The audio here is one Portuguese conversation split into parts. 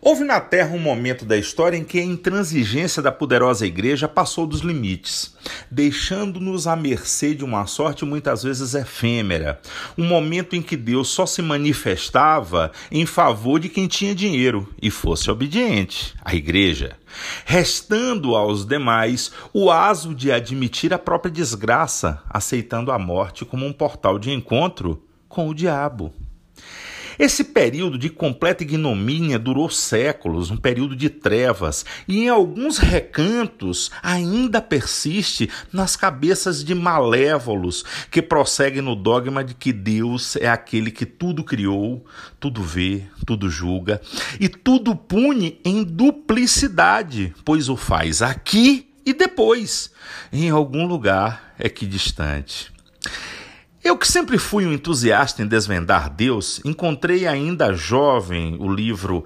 Houve na Terra um momento da história em que a intransigência da poderosa igreja passou dos limites, deixando-nos à mercê de uma sorte muitas vezes efêmera. Um momento em que Deus só se manifestava em favor de quem tinha dinheiro e fosse obediente, a igreja, restando aos demais o aso de admitir a própria desgraça, aceitando a morte como um portal de encontro com o diabo. Esse período de completa ignomínia durou séculos, um período de trevas, e em alguns recantos ainda persiste nas cabeças de malévolos que prosseguem no dogma de que Deus é aquele que tudo criou, tudo vê, tudo julga e tudo pune em duplicidade, pois o faz aqui e depois, em algum lugar equidistante. Eu que sempre fui um entusiasta em desvendar Deus, encontrei ainda jovem o livro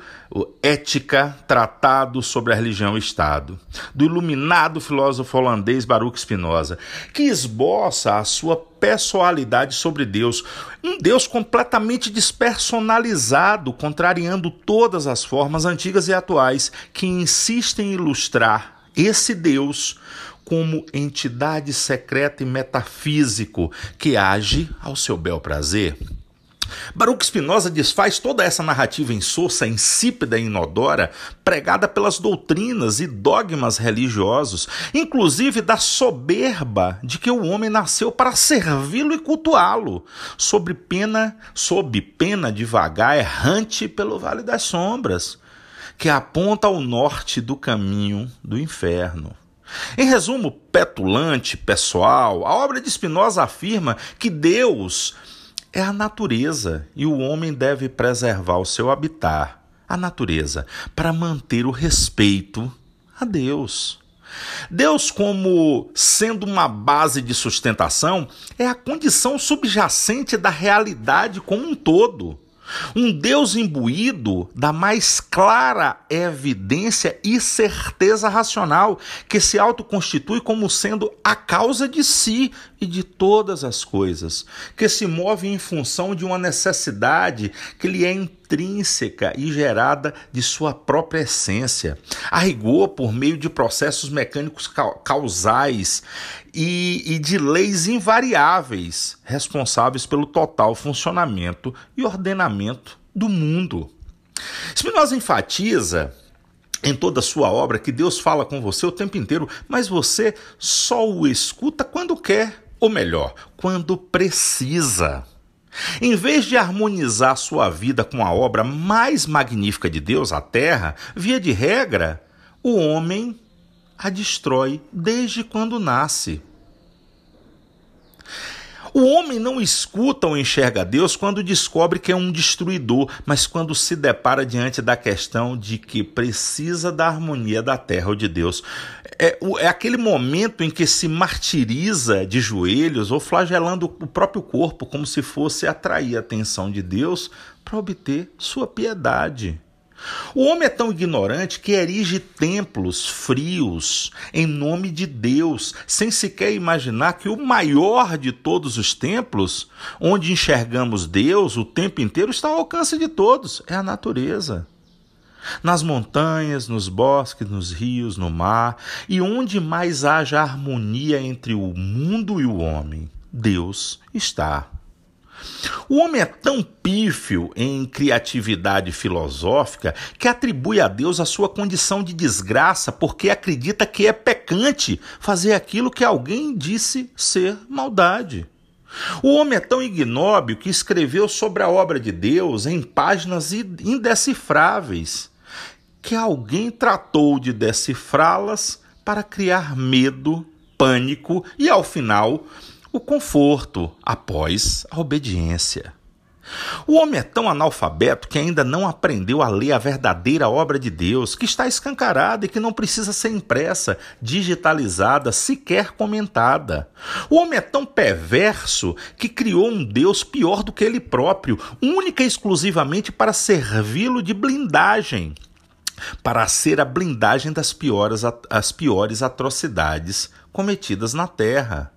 Ética, Tratado sobre a Religião e Estado, do iluminado filósofo holandês Baruch Spinoza, que esboça a sua pessoalidade sobre Deus, um Deus completamente despersonalizado, contrariando todas as formas antigas e atuais que insistem em ilustrar esse Deus como entidade secreta e metafísico que age ao seu bel prazer. Baruch Spinoza desfaz toda essa narrativa insossa, insípida e inodora, pregada pelas doutrinas e dogmas religiosos, inclusive da soberba de que o homem nasceu para servi-lo e cultuá-lo, sob pena, sob pena de vagar errante pelo vale das sombras, que aponta ao norte do caminho do inferno. Em resumo petulante, pessoal, a obra de Spinoza afirma que Deus é a natureza e o homem deve preservar o seu habitat, a natureza, para manter o respeito a Deus. Deus, como sendo uma base de sustentação, é a condição subjacente da realidade como um todo. Um Deus imbuído da mais clara evidência e certeza racional, que se autoconstitui como sendo a causa de si e de todas as coisas, que se move em função de uma necessidade que lhe é intrínseca e gerada de sua própria essência, a rigor por meio de processos mecânicos causais e, e de leis invariáveis, responsáveis pelo total funcionamento e ordenamento do mundo. Spinoza enfatiza em toda a sua obra que Deus fala com você o tempo inteiro, mas você só o escuta quando quer, ou melhor, quando precisa. Em vez de harmonizar sua vida com a obra mais magnífica de Deus, a terra, via de regra, o homem a destrói desde quando nasce. O homem não escuta ou enxerga Deus quando descobre que é um destruidor, mas quando se depara diante da questão de que precisa da harmonia da terra ou de Deus. É, é aquele momento em que se martiriza de joelhos ou flagelando o próprio corpo, como se fosse atrair a atenção de Deus para obter sua piedade. O homem é tão ignorante que erige templos frios em nome de Deus, sem sequer imaginar que o maior de todos os templos, onde enxergamos Deus o tempo inteiro, está ao alcance de todos é a natureza. Nas montanhas, nos bosques, nos rios, no mar, e onde mais haja harmonia entre o mundo e o homem, Deus está. O homem é tão pífio em criatividade filosófica que atribui a Deus a sua condição de desgraça porque acredita que é pecante fazer aquilo que alguém disse ser maldade. O homem é tão ignóbil que escreveu sobre a obra de Deus em páginas indecifráveis, que alguém tratou de decifrá-las para criar medo, pânico e, ao final, o conforto após a obediência. O homem é tão analfabeto que ainda não aprendeu a ler a verdadeira obra de Deus, que está escancarada e que não precisa ser impressa, digitalizada, sequer comentada. O homem é tão perverso que criou um Deus pior do que ele próprio, única e exclusivamente para servi-lo de blindagem, para ser a blindagem das piores, as piores atrocidades cometidas na terra.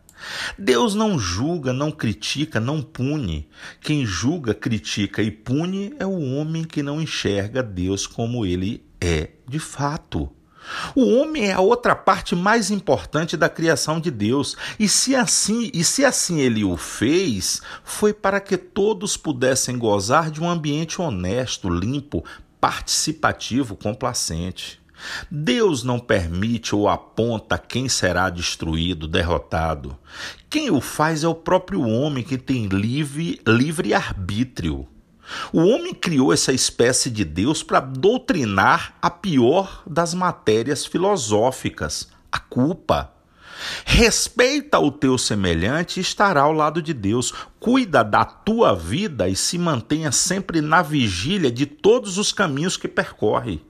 Deus não julga, não critica, não pune. Quem julga, critica e pune é o homem que não enxerga Deus como ele é de fato. O homem é a outra parte mais importante da criação de Deus, e se assim, e se assim ele o fez, foi para que todos pudessem gozar de um ambiente honesto, limpo, participativo, complacente. Deus não permite ou aponta quem será destruído, derrotado. Quem o faz é o próprio homem que tem livre, livre arbítrio. O homem criou essa espécie de Deus para doutrinar a pior das matérias filosóficas, a culpa. Respeita o teu semelhante e estará ao lado de Deus. Cuida da tua vida e se mantenha sempre na vigília de todos os caminhos que percorre.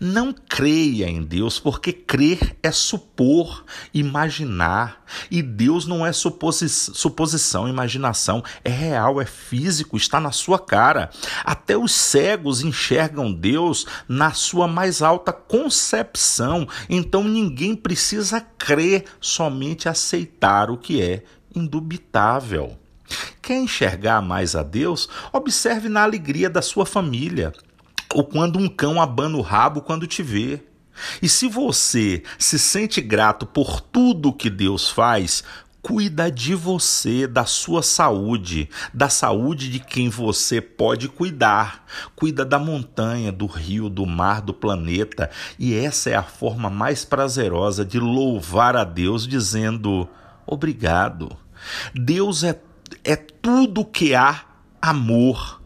Não creia em Deus, porque crer é supor, imaginar. E Deus não é suposi suposição, imaginação. É real, é físico, está na sua cara. Até os cegos enxergam Deus na sua mais alta concepção. Então ninguém precisa crer, somente aceitar o que é indubitável. Quer enxergar mais a Deus? Observe na alegria da sua família ou quando um cão abana o rabo quando te vê. E se você se sente grato por tudo que Deus faz, cuida de você, da sua saúde, da saúde de quem você pode cuidar. Cuida da montanha, do rio, do mar, do planeta. E essa é a forma mais prazerosa de louvar a Deus, dizendo: Obrigado. Deus é, é tudo que há amor.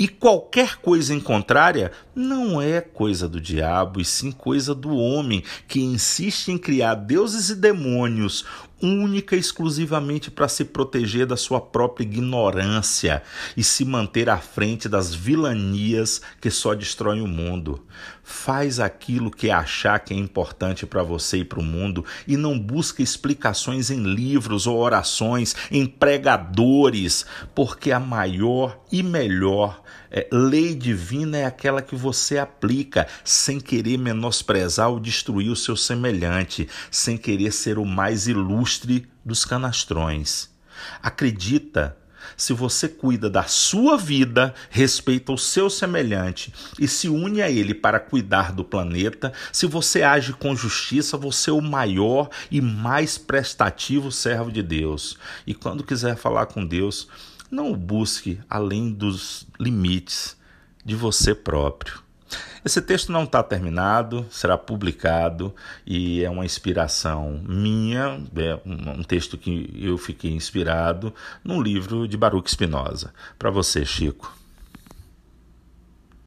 E qualquer coisa em contrária não é coisa do diabo, e sim coisa do homem que insiste em criar deuses e demônios única e exclusivamente para se proteger da sua própria ignorância e se manter à frente das vilanias que só destroem o mundo. Faz aquilo que achar que é importante para você e para o mundo e não busca explicações em livros ou orações, em pregadores, porque a maior e melhor é, lei divina é aquela que você aplica sem querer menosprezar ou destruir o seu semelhante, sem querer ser o mais ilustre dos canastrões. Acredita se você cuida da sua vida, respeita o seu semelhante e se une a ele para cuidar do planeta, se você age com justiça, você é o maior e mais prestativo servo de Deus. E quando quiser falar com Deus, não o busque além dos limites de você próprio. Esse texto não está terminado, será publicado e é uma inspiração minha, é um texto que eu fiquei inspirado num livro de Baruch Spinoza. Para você, Chico.